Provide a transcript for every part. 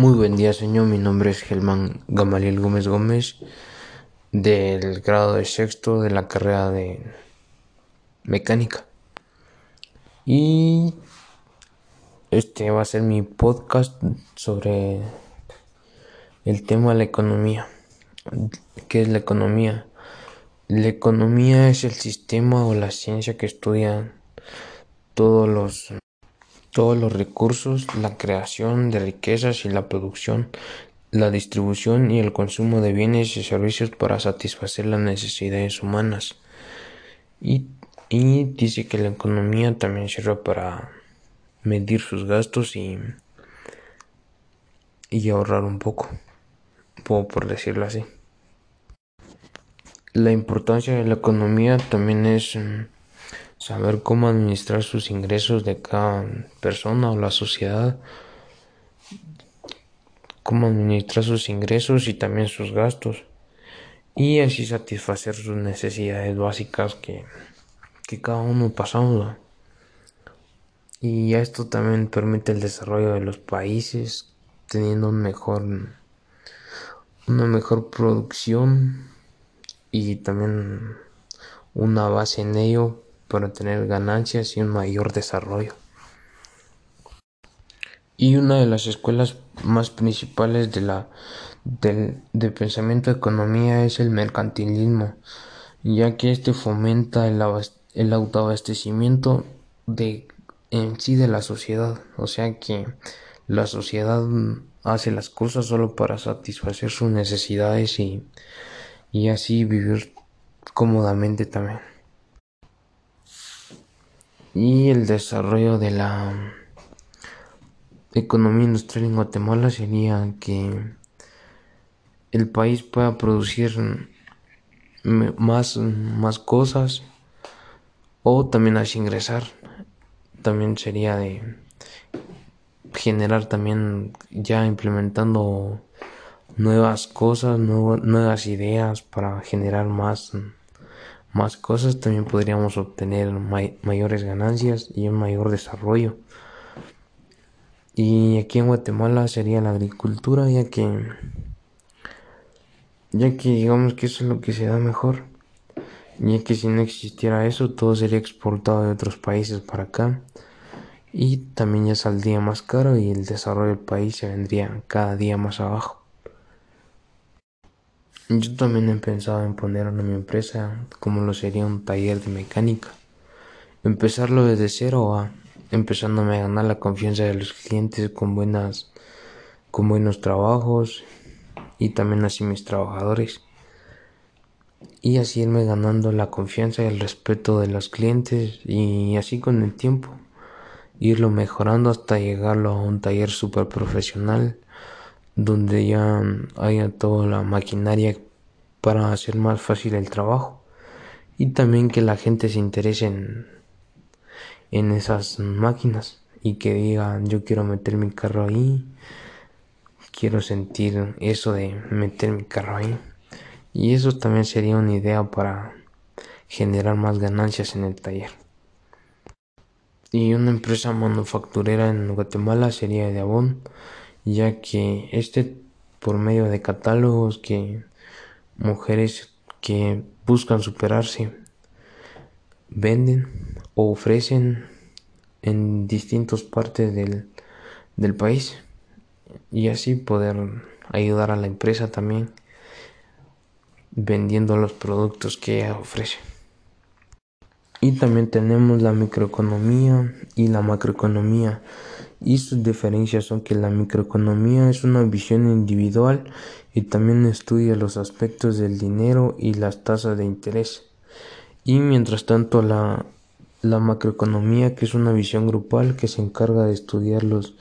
Muy buen día, señor. Mi nombre es Germán Gamaliel Gómez Gómez, del grado de sexto de la carrera de mecánica. Y este va a ser mi podcast sobre el tema de la economía. ¿Qué es la economía? La economía es el sistema o la ciencia que estudia todos los todos los recursos, la creación de riquezas y la producción, la distribución y el consumo de bienes y servicios para satisfacer las necesidades humanas. Y, dice que la economía también sirve para medir sus gastos y, y ahorrar un poco, por decirlo así. La importancia de la economía también es saber cómo administrar sus ingresos de cada persona o la sociedad, cómo administrar sus ingresos y también sus gastos y así satisfacer sus necesidades básicas que, que cada uno pasamos. Y esto también permite el desarrollo de los países teniendo un mejor, una mejor producción y también una base en ello para tener ganancias y un mayor desarrollo. Y una de las escuelas más principales de la, del, pensamiento de economía es el mercantilismo, ya que este fomenta el, el autoabastecimiento de, en sí de la sociedad, o sea que la sociedad hace las cosas solo para satisfacer sus necesidades y, y así vivir cómodamente también y el desarrollo de la economía industrial en Guatemala sería que el país pueda producir más, más cosas o también así ingresar. También sería de generar también ya implementando nuevas cosas nuevas ideas para generar más más cosas, también podríamos obtener mayores ganancias y un mayor desarrollo. Y aquí en Guatemala sería la agricultura, ya que ya que digamos que eso es lo que se da mejor. Ya que si no existiera eso, todo sería exportado de otros países para acá. Y también ya saldría más caro y el desarrollo del país se vendría cada día más abajo. Yo también he pensado en poner a mi empresa como lo sería un taller de mecánica. Empezarlo desde cero a empezándome a ganar la confianza de los clientes con buenas con buenos trabajos y también así mis trabajadores. Y así irme ganando la confianza y el respeto de los clientes y así con el tiempo irlo mejorando hasta llegarlo a un taller super profesional donde ya haya toda la maquinaria para hacer más fácil el trabajo. Y también que la gente se interese en, en esas máquinas y que diga yo quiero meter mi carro ahí quiero sentir eso de meter mi carro ahí y eso también sería una idea para generar más ganancias en el taller. Y una empresa manufacturera en Guatemala sería de Avon ya que este por medio de catálogos que mujeres que buscan superarse venden o ofrecen en distintas partes del, del país y así poder ayudar a la empresa también vendiendo los productos que ella ofrece. Y también tenemos la microeconomía y la macroeconomía. Y sus diferencias son que la microeconomía es una visión individual y también estudia los aspectos del dinero y las tasas de interés. Y mientras tanto la, la macroeconomía, que es una visión grupal que se encarga de estudiar los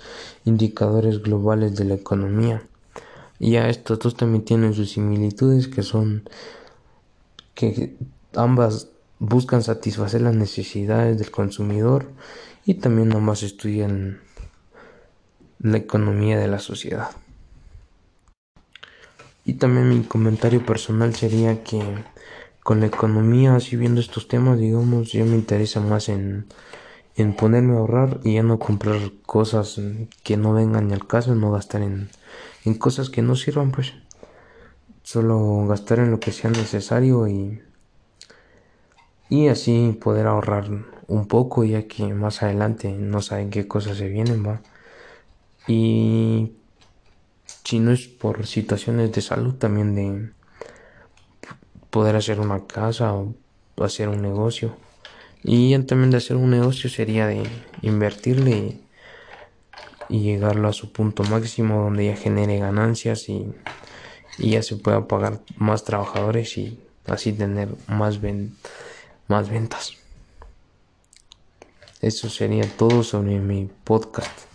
indicadores globales de la economía. Y a estos dos también tienen sus similitudes que son que ambas buscan satisfacer las necesidades del consumidor y también ambas estudian la economía de la sociedad. Y también mi comentario personal sería que con la economía, así viendo estos temas, digamos, yo me interesa más en, en ponerme a ahorrar y ya no comprar cosas que no vengan al caso, no gastar en, en cosas que no sirvan, pues. Solo gastar en lo que sea necesario y, y así poder ahorrar un poco ya que más adelante no saben qué cosas se vienen, va. Y si no es por situaciones de salud, también de poder hacer una casa o hacer un negocio. Y también de hacer un negocio sería de invertirle y, llegarlo a su punto máximo donde ya genere ganancias y, ya se pueda pagar más trabajadores y así tener más, más ventas. Eso sería todo sobre mi podcast.